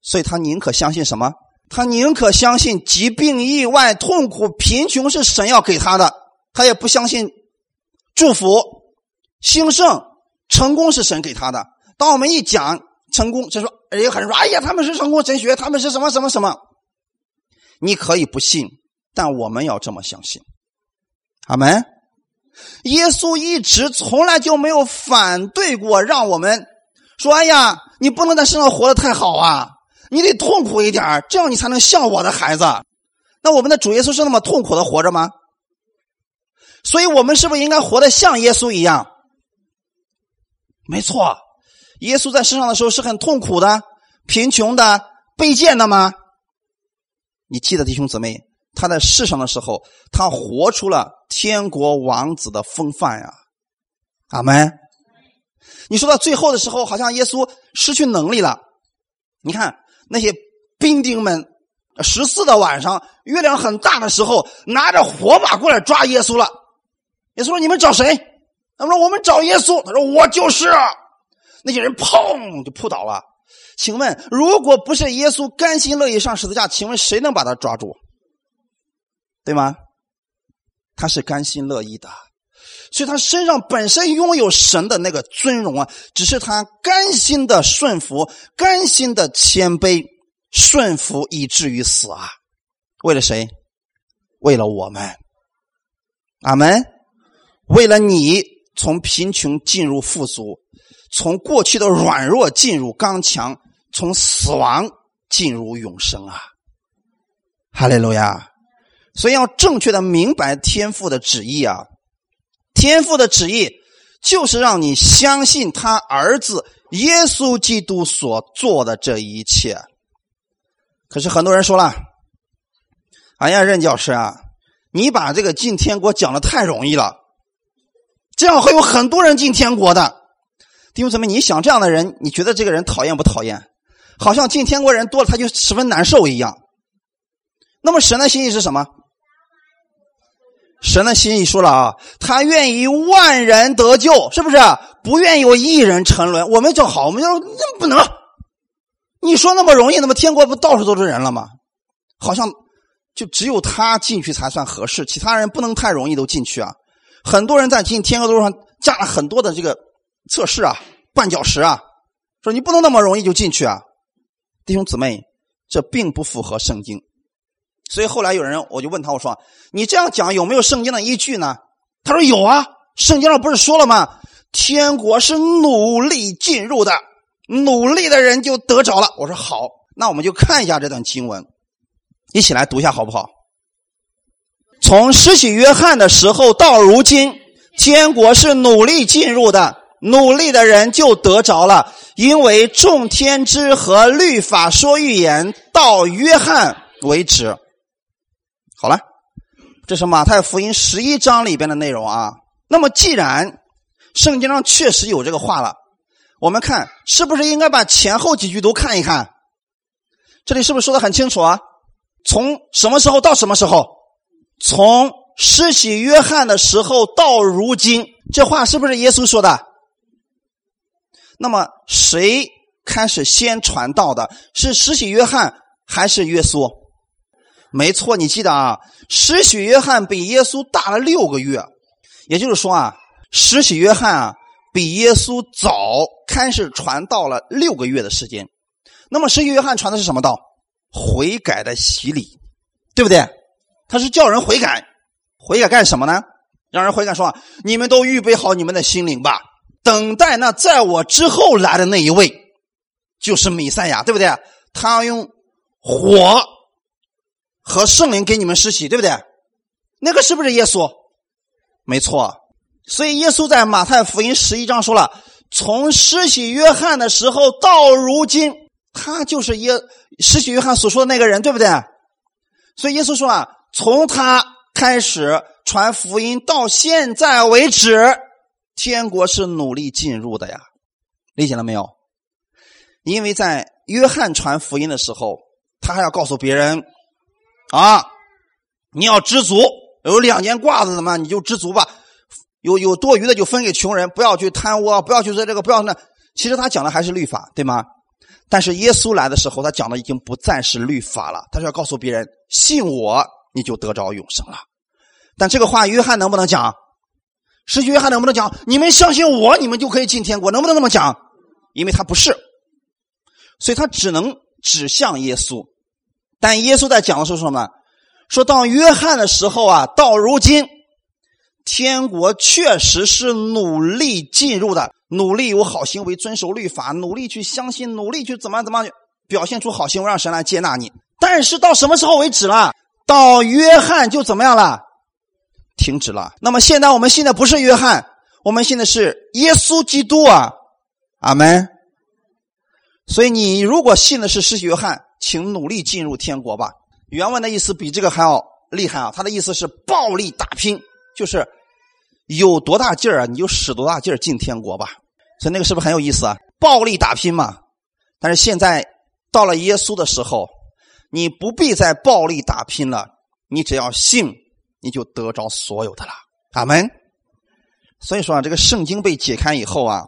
所以他宁可相信什么？他宁可相信疾病、意外、痛苦、贫穷是神要给他的，他也不相信祝福、兴盛、成功是神给他的。当我们一讲成功，就说人家很说：“哎呀，他们是成功神学，他们是什么什么什么。”你可以不信，但我们要这么相信。阿门。耶稣一直从来就没有反对过，让我们说：“哎呀，你不能在世上活得太好啊，你得痛苦一点这样你才能像我的孩子。”那我们的主耶稣是那么痛苦的活着吗？所以我们是不是应该活得像耶稣一样？没错，耶稣在世上的时候是很痛苦的、贫穷的、卑贱的吗？你记得，弟兄姊妹。他在世上的时候，他活出了天国王子的风范呀，阿门。你说到最后的时候，好像耶稣失去能力了。你看那些兵丁们，十四的晚上，月亮很大的时候，拿着火把过来抓耶稣了。耶稣说：“你们找谁？”他们说：“我们找耶稣。”他说：“我就是。”那些人砰就扑倒了。请问，如果不是耶稣甘心乐意上十字架，请问谁能把他抓住？对吗？他是甘心乐意的，所以他身上本身拥有神的那个尊荣啊，只是他甘心的顺服，甘心的谦卑，顺服以至于死啊！为了谁？为了我们。阿门。为了你从贫穷进入富足，从过去的软弱进入刚强，从死亡进入永生啊！哈利路亚。所以要正确的明白天父的旨意啊！天父的旨意就是让你相信他儿子耶稣基督所做的这一切。可是很多人说了：“哎呀，任教师啊，你把这个进天国讲的太容易了，这样会有很多人进天国的。”弟兄姊妹，你想这样的人，你觉得这个人讨厌不讨厌？好像进天国人多了，他就十分难受一样。那么神的心意是什么？神的心意说了啊，他愿意万人得救，是不是？不愿有一人沉沦。我们就好，我们就说那不能。你说那么容易，那么天国不到处都是人了吗？好像就只有他进去才算合适，其他人不能太容易都进去啊。很多人在进天国路上加了很多的这个测试啊、绊脚石啊，说你不能那么容易就进去啊。弟兄姊妹，这并不符合圣经。所以后来有人，我就问他，我说：“你这样讲有没有圣经的依据呢？”他说：“有啊，圣经上不是说了吗？天国是努力进入的，努力的人就得着了。”我说：“好，那我们就看一下这段经文，一起来读一下好不好？从施洗约翰的时候到如今，天国是努力进入的，努力的人就得着了。因为众天之和律法说预言到约翰为止。好了，这是马太福音十一章里边的内容啊。那么，既然圣经上确实有这个话了，我们看是不是应该把前后几句都看一看？这里是不是说的很清楚啊？从什么时候到什么时候？从施洗约翰的时候到如今，这话是不是耶稣说的？那么谁开始先传道的？是施洗约翰还是耶稣？没错，你记得啊，施洗约翰比耶稣大了六个月，也就是说啊，施洗约翰啊比耶稣早开始传道了六个月的时间。那么施洗约翰传的是什么道？悔改的洗礼，对不对？他是叫人悔改，悔改干什么呢？让人悔改说：“你们都预备好你们的心灵吧。”等待那在我之后来的那一位，就是弥赛亚，对不对？他要用火和圣灵给你们施洗，对不对？那个是不是耶稣？没错。所以耶稣在马太福音十一章说了：“从施洗约翰的时候到如今，他就是耶施洗约翰所说的那个人，对不对？”所以耶稣说啊：“从他开始传福音到现在为止。”天国是努力进入的呀，理解了没有？因为在约翰传福音的时候，他还要告诉别人啊，你要知足，有两件褂子的嘛，你就知足吧。有有多余的就分给穷人，不要去贪污，不要去做这个，不要那。其实他讲的还是律法，对吗？但是耶稣来的时候，他讲的已经不再是律法了，他是要告诉别人，信我，你就得着永生了。但这个话，约翰能不能讲？是约翰能不能讲？你们相信我，你们就可以进天国，能不能这么讲？因为他不是，所以他只能指向耶稣。但耶稣在讲的是什么？说到约翰的时候啊，到如今，天国确实是努力进入的，努力有好行为，遵守律法，努力去相信，努力去怎么怎么表现出好行为，让神来接纳你。但是到什么时候为止了？到约翰就怎么样了？停止了。那么现在我们信的不是约翰，我们信的是耶稣基督啊，阿门。所以你如果信的是施洗约翰，请努力进入天国吧。原文的意思比这个还要厉害啊！他的意思是暴力打拼，就是有多大劲儿啊，你就使多大劲儿进天国吧。所以那个是不是很有意思啊？暴力打拼嘛。但是现在到了耶稣的时候，你不必再暴力打拼了，你只要信。你就得着所有的了，阿门。所以说啊，这个圣经被解开以后啊，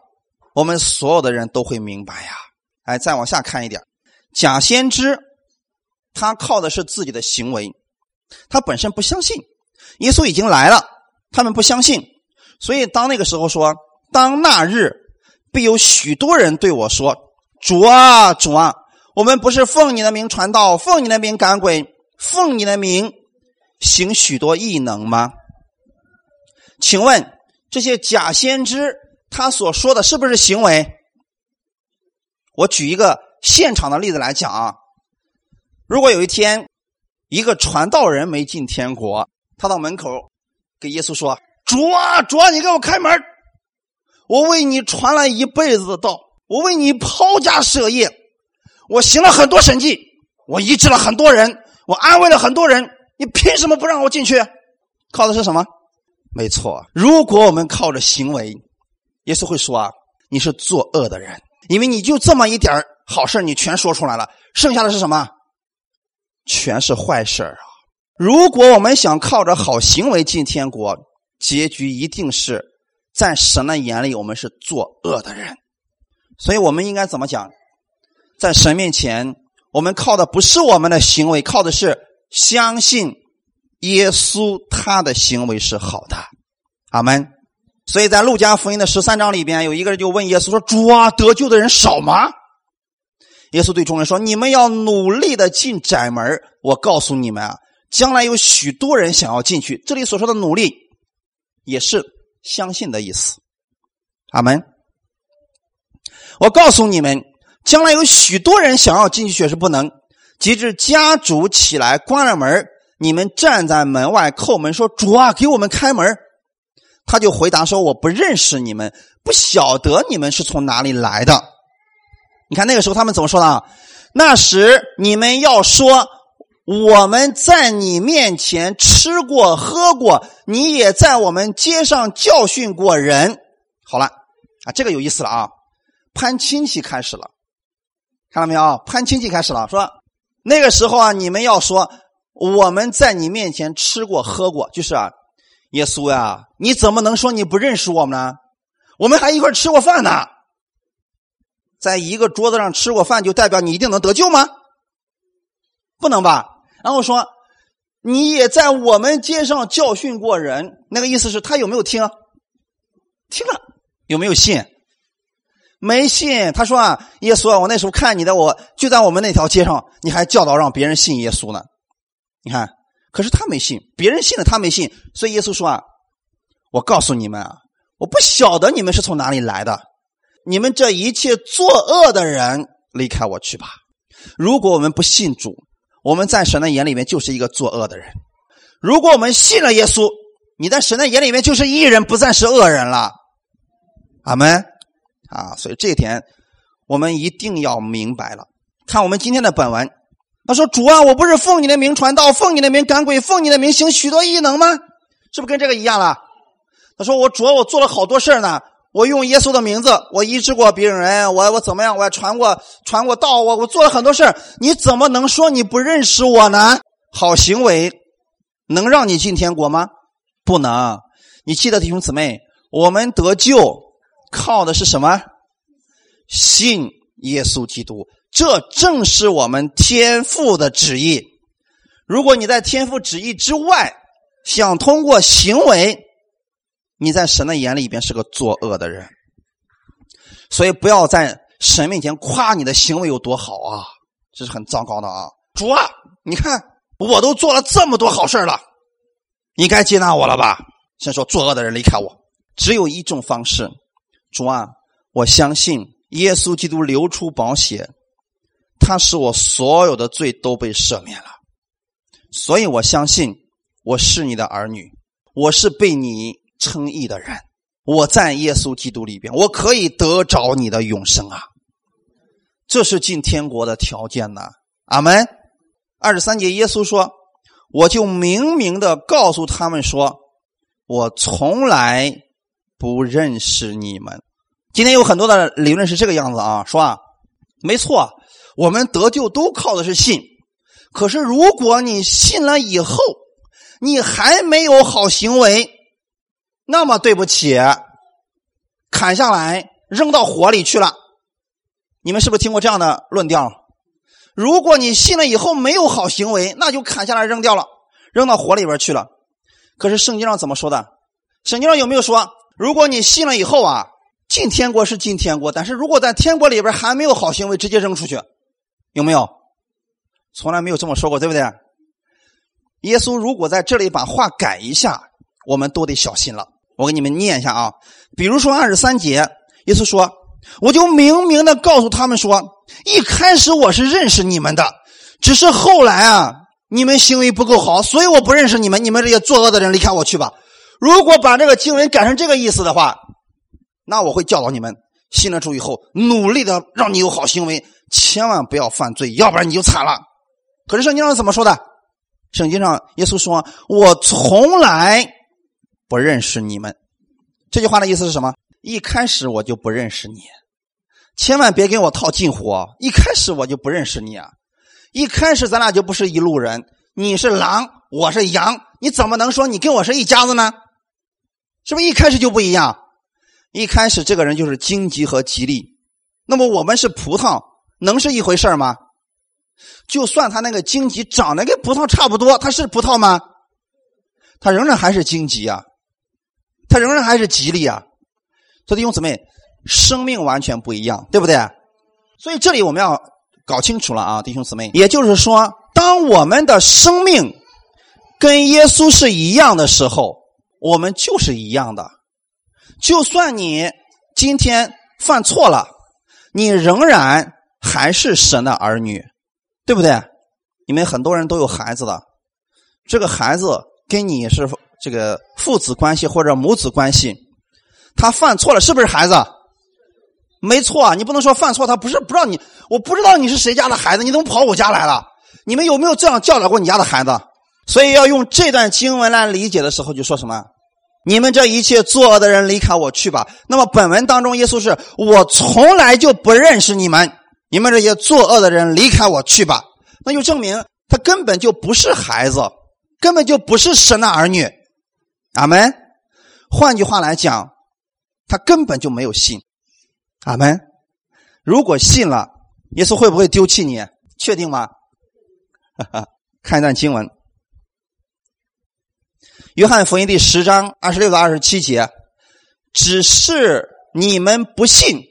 我们所有的人都会明白呀。哎，再往下看一点，假先知他靠的是自己的行为，他本身不相信耶稣已经来了，他们不相信，所以当那个时候说，当那日必有许多人对我说：“主啊，主啊，我们不是奉你的名传道，奉你的名赶鬼，奉你的名。”行许多异能吗？请问这些假先知他所说的是不是行为？我举一个现场的例子来讲啊。如果有一天一个传道人没进天国，他到门口给耶稣说：“主啊，主啊，你给我开门！我为你传了一辈子的道，我为你抛家舍业，我行了很多神迹，我医治了很多人，我安慰了很多人。”你凭什么不让我进去？靠的是什么？没错，如果我们靠着行为，耶稣会说啊，你是作恶的人，因为你就这么一点好事你全说出来了，剩下的是什么？全是坏事啊！如果我们想靠着好行为进天国，结局一定是在神的眼里我们是作恶的人。所以我们应该怎么讲？在神面前，我们靠的不是我们的行为，靠的是。相信耶稣，他的行为是好的，阿门。所以在路加福音的十三章里边，有一个人就问耶稣说：“主啊，得救的人少吗？”耶稣对众人说：“你们要努力的进窄门。我告诉你们啊，将来有许多人想要进去。这里所说的努力，也是相信的意思，阿门。我告诉你们，将来有许多人想要进去，却是不能。”及至家主起来关了门，你们站在门外叩门说：“主啊，给我们开门。”他就回答说：“我不认识你们，不晓得你们是从哪里来的。”你看那个时候他们怎么说的？那时你们要说。我们在你面前吃过喝过，你也在我们街上教训过人。好了啊，这个有意思了啊，攀亲戚开始了，看到没有？攀亲戚开始了，说那个时候啊，你们要说我们在你面前吃过喝过，就是啊，耶稣呀，你怎么能说你不认识我们呢？我们还一块吃过饭呢，在一个桌子上吃过饭，就代表你一定能得救吗？不能吧？然后说，你也在我们街上教训过人，那个意思是他有没有听？听了，有没有信？没信。他说啊，耶稣啊，我那时候看你的，我就在我们那条街上，你还教导让别人信耶稣呢。你看，可是他没信，别人信了，他没信。所以耶稣说啊，我告诉你们啊，我不晓得你们是从哪里来的，你们这一切作恶的人，离开我去吧。如果我们不信主。我们在神的眼里面就是一个作恶的人。如果我们信了耶稣，你在神的眼里面就是义人，不再是恶人了。阿门啊！所以这一点我们一定要明白了。看我们今天的本文，他说：“主啊，我不是奉你的名传道，奉你的名赶鬼，奉你的名行许多异能吗？是不是跟这个一样了？”他说：“我主啊，我做了好多事呢。”我用耶稣的名字，我医治过病人，我我怎么样？我传过传过道，我我做了很多事你怎么能说你不认识我呢？好行为能让你进天国吗？不能。你记得弟兄姊妹，我们得救靠的是什么？信耶稣基督，这正是我们天父的旨意。如果你在天父旨意之外，想通过行为。你在神的眼里边是个作恶的人，所以不要在神面前夸你的行为有多好啊，这是很糟糕的啊！主啊，你看我都做了这么多好事了，你该接纳我了吧？先说作恶的人离开我，只有一种方式，主啊，我相信耶稣基督流出宝血，他使我所有的罪都被赦免了，所以我相信我是你的儿女，我是被你。称义的人，我在耶稣基督里边，我可以得着你的永生啊！这是进天国的条件呐。阿门。二十三节，耶稣说：“我就明明的告诉他们说，我从来不认识你们。”今天有很多的理论是这个样子啊，说啊，没错，我们得救都靠的是信。可是如果你信了以后，你还没有好行为。那么对不起，砍下来扔到火里去了。你们是不是听过这样的论调？如果你信了以后没有好行为，那就砍下来扔掉了，扔到火里边去了。可是圣经上怎么说的？圣经上有没有说，如果你信了以后啊，进天国是进天国，但是如果在天国里边还没有好行为，直接扔出去，有没有？从来没有这么说过，对不对？耶稣如果在这里把话改一下，我们都得小心了。我给你们念一下啊，比如说二十三节，耶稣说：“我就明明的告诉他们说，一开始我是认识你们的，只是后来啊，你们行为不够好，所以我不认识你们。你们这些作恶的人，离开我去吧。如果把这个经文改成这个意思的话，那我会教导你们，信了主以后，努力的让你有好行为，千万不要犯罪，要不然你就惨了。可是圣经上怎么说的？圣经上耶稣说：我从来。”不认识你们，这句话的意思是什么？一开始我就不认识你，千万别跟我套近乎。一开始我就不认识你啊！一开始咱俩就不是一路人，你是狼，我是羊，你怎么能说你跟我是一家子呢？是不是一开始就不一样？一开始这个人就是荆棘和吉利，那么我们是葡萄，能是一回事吗？就算他那个荆棘长得跟葡萄差不多，他是葡萄吗？他仍然还是荆棘啊！他仍然还是吉利啊，所以弟兄姊妹，生命完全不一样，对不对？所以这里我们要搞清楚了啊，弟兄姊妹，也就是说，当我们的生命跟耶稣是一样的时候，我们就是一样的。就算你今天犯错了，你仍然还是神的儿女，对不对？你们很多人都有孩子的，这个孩子跟你是这个父子关系或者母子关系，他犯错了，是不是孩子？没错，你不能说犯错，他不是不让你，我不知道你是谁家的孩子，你怎么跑我家来了？你们有没有这样教导过你家的孩子？所以要用这段经文来理解的时候，就说什么？你们这一切作恶的人，离开我去吧。那么本文当中，耶稣是我从来就不认识你们，你们这些作恶的人，离开我去吧。那就证明他根本就不是孩子，根本就不是神的儿女。阿门。换句话来讲，他根本就没有信。阿门。如果信了，耶稣会不会丢弃你？确定吗？看一段经文，《约翰福音》第十章二十六到二十七节。只是你们不信，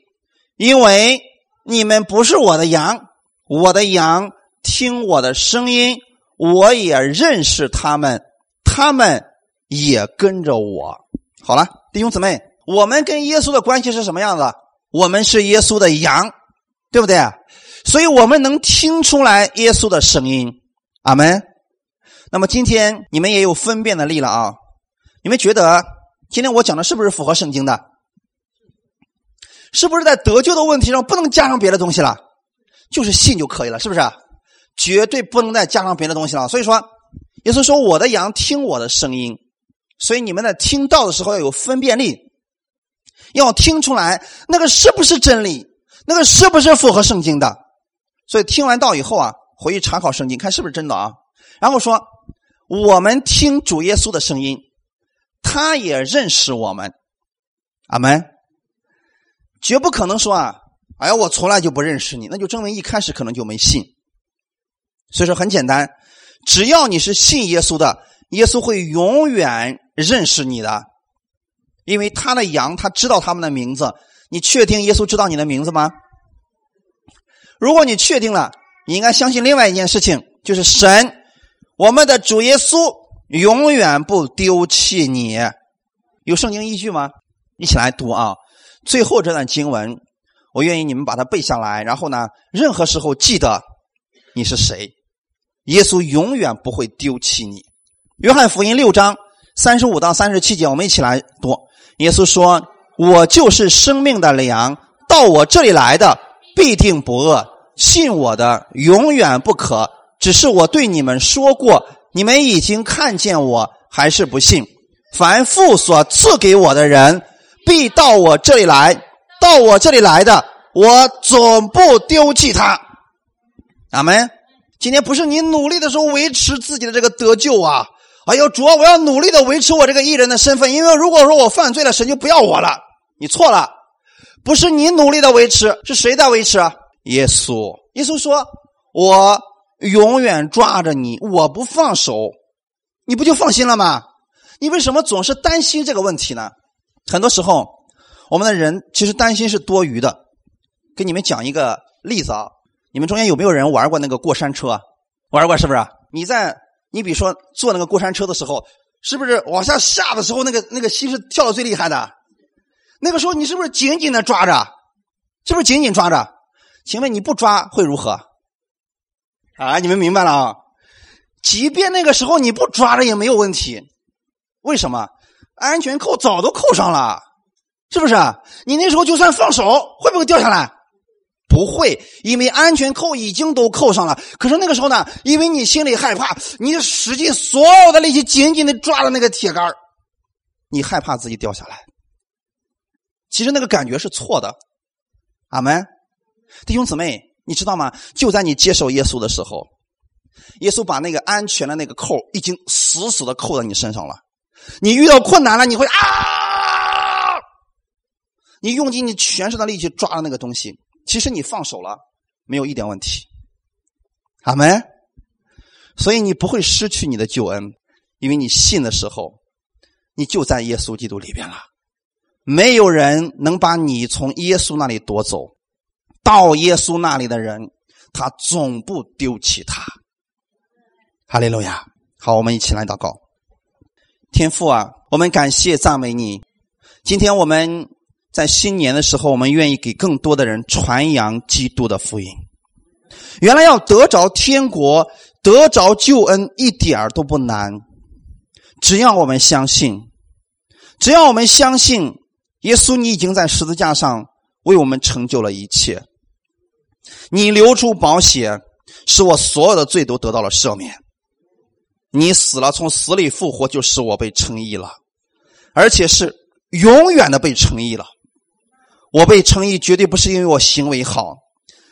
因为你们不是我的羊，我的羊听我的声音，我也认识他们，他们也跟着我。好了，弟兄姊妹，我们跟耶稣的关系是什么样子？我们是耶稣的羊，对不对？所以我们能听出来耶稣的声音。阿门。那么今天你们也有分辨的力了啊！你们觉得今天我讲的是不是符合圣经的？是不是在得救的问题上不能加上别的东西了？就是信就可以了，是不是？绝对不能再加上别的东西了。所以说，耶稣说：“我的羊听我的声音。”所以你们在听到的时候要有分辨力。要听出来那个是不是真理，那个是不是符合圣经的？所以听完道以后啊，回去查考圣经，看是不是真的啊。然后说，我们听主耶稣的声音，他也认识我们。阿门。绝不可能说啊，哎呀，我从来就不认识你，那就证明一开始可能就没信。所以说很简单，只要你是信耶稣的，耶稣会永远认识你的。因为他的羊，他知道他们的名字。你确定耶稣知道你的名字吗？如果你确定了，你应该相信另外一件事情，就是神，我们的主耶稣永远不丢弃你。有圣经依据吗？一起来读啊！最后这段经文，我愿意你们把它背下来，然后呢，任何时候记得你是谁。耶稣永远不会丢弃你。约翰福音六章三十五到三十七节，我们一起来读。耶稣说：“我就是生命的粮，到我这里来的必定不饿，信我的永远不渴。只是我对你们说过，你们已经看见我，还是不信。凡父所赐给我的人，必到我这里来。到我这里来的，我总不丢弃他。”阿门。今天不是你努力的时候维持自己的这个得救啊。哎呦，主要，我要努力的维持我这个艺人的身份，因为如果说我犯罪了，神就不要我了。你错了，不是你努力的维持，是谁在维持？耶稣。耶稣说：“我永远抓着你，我不放手，你不就放心了吗？你为什么总是担心这个问题呢？很多时候，我们的人其实担心是多余的。给你们讲一个例子啊，你们中间有没有人玩过那个过山车？玩过是不是？你在。你比如说坐那个过山车的时候，是不是往下下的时候，那个那个心是跳的最厉害的？那个时候你是不是紧紧的抓着？是不是紧紧抓着？请问你不抓会如何？啊，你们明白了啊？即便那个时候你不抓着也没有问题，为什么？安全扣早都扣上了，是不是？你那时候就算放手，会不会掉下来？不会，因为安全扣已经都扣上了。可是那个时候呢，因为你心里害怕，你使尽所有的力气，紧紧的抓着那个铁杆你害怕自己掉下来。其实那个感觉是错的。阿门，弟兄姊妹，你知道吗？就在你接受耶稣的时候，耶稣把那个安全的那个扣已经死死的扣在你身上了。你遇到困难了，你会啊，你用尽你全身的力气抓着那个东西。其实你放手了，没有一点问题，阿门。所以你不会失去你的救恩，因为你信的时候，你就在耶稣基督里边了。没有人能把你从耶稣那里夺走，到耶稣那里的人，他总不丢弃他。哈利路亚！好，我们一起来祷告。天父啊，我们感谢赞美你。今天我们。在新年的时候，我们愿意给更多的人传扬基督的福音。原来要得着天国、得着救恩，一点儿都不难，只要我们相信，只要我们相信耶稣，你已经在十字架上为我们成就了一切。你流出宝血，使我所有的罪都得到了赦免。你死了，从死里复活，就使我被称义了，而且是永远的被称义了。我被称义，绝对不是因为我行为好，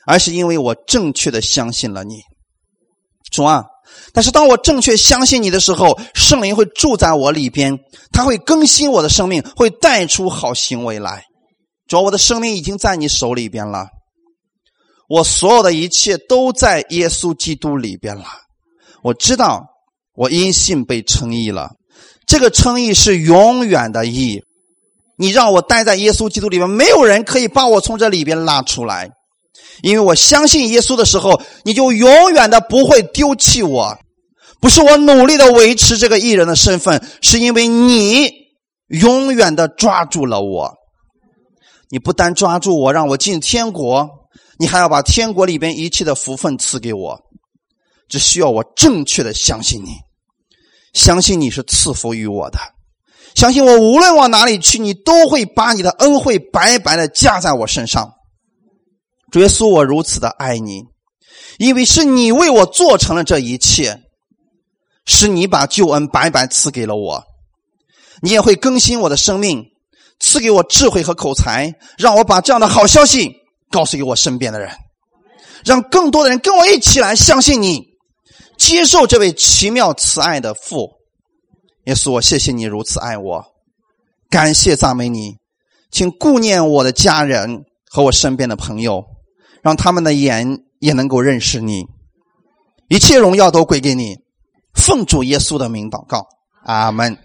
而是因为我正确的相信了你，主啊。但是当我正确相信你的时候，圣灵会住在我里边，他会更新我的生命，会带出好行为来。主，我的生命已经在你手里边了，我所有的一切都在耶稣基督里边了。我知道我因信被称义了，这个称义是永远的义。你让我待在耶稣基督里面，没有人可以把我从这里边拉出来。因为我相信耶稣的时候，你就永远的不会丢弃我。不是我努力的维持这个艺人的身份，是因为你永远的抓住了我。你不单抓住我，让我进天国，你还要把天国里边一切的福分赐给我。只需要我正确的相信你，相信你是赐福于我的，相信我无论往哪里去，你都会把你的恩惠白白的加在我身上。主耶稣，我如此的爱你，因为是你为我做成了这一切，是你把救恩白白赐给了我，你也会更新我的生命，赐给我智慧和口才，让我把这样的好消息告诉给我身边的人，让更多的人跟我一起来相信你，接受这位奇妙慈爱的父。耶稣，我谢谢你如此爱我，感谢赞美你，请顾念我的家人和我身边的朋友。让他们的眼也能够认识你，一切荣耀都归给你，奉主耶稣的名祷告，阿门。